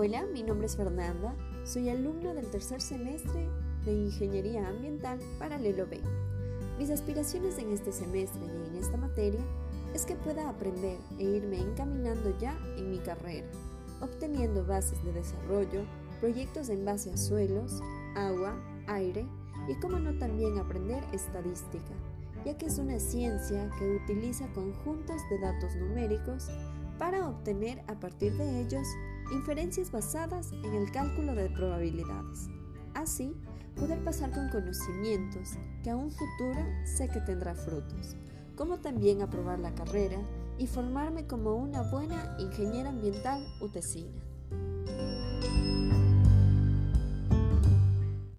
Hola, mi nombre es Fernanda, soy alumna del tercer semestre de Ingeniería Ambiental Paralelo B. Mis aspiraciones en este semestre y en esta materia es que pueda aprender e irme encaminando ya en mi carrera, obteniendo bases de desarrollo, proyectos en base a suelos, agua, aire y como no también aprender estadística, ya que es una ciencia que utiliza conjuntos de datos numéricos para obtener a partir de ellos inferencias basadas en el cálculo de probabilidades. Así, poder pasar con conocimientos que a un futuro sé que tendrá frutos, como también aprobar la carrera y formarme como una buena ingeniera ambiental utesina.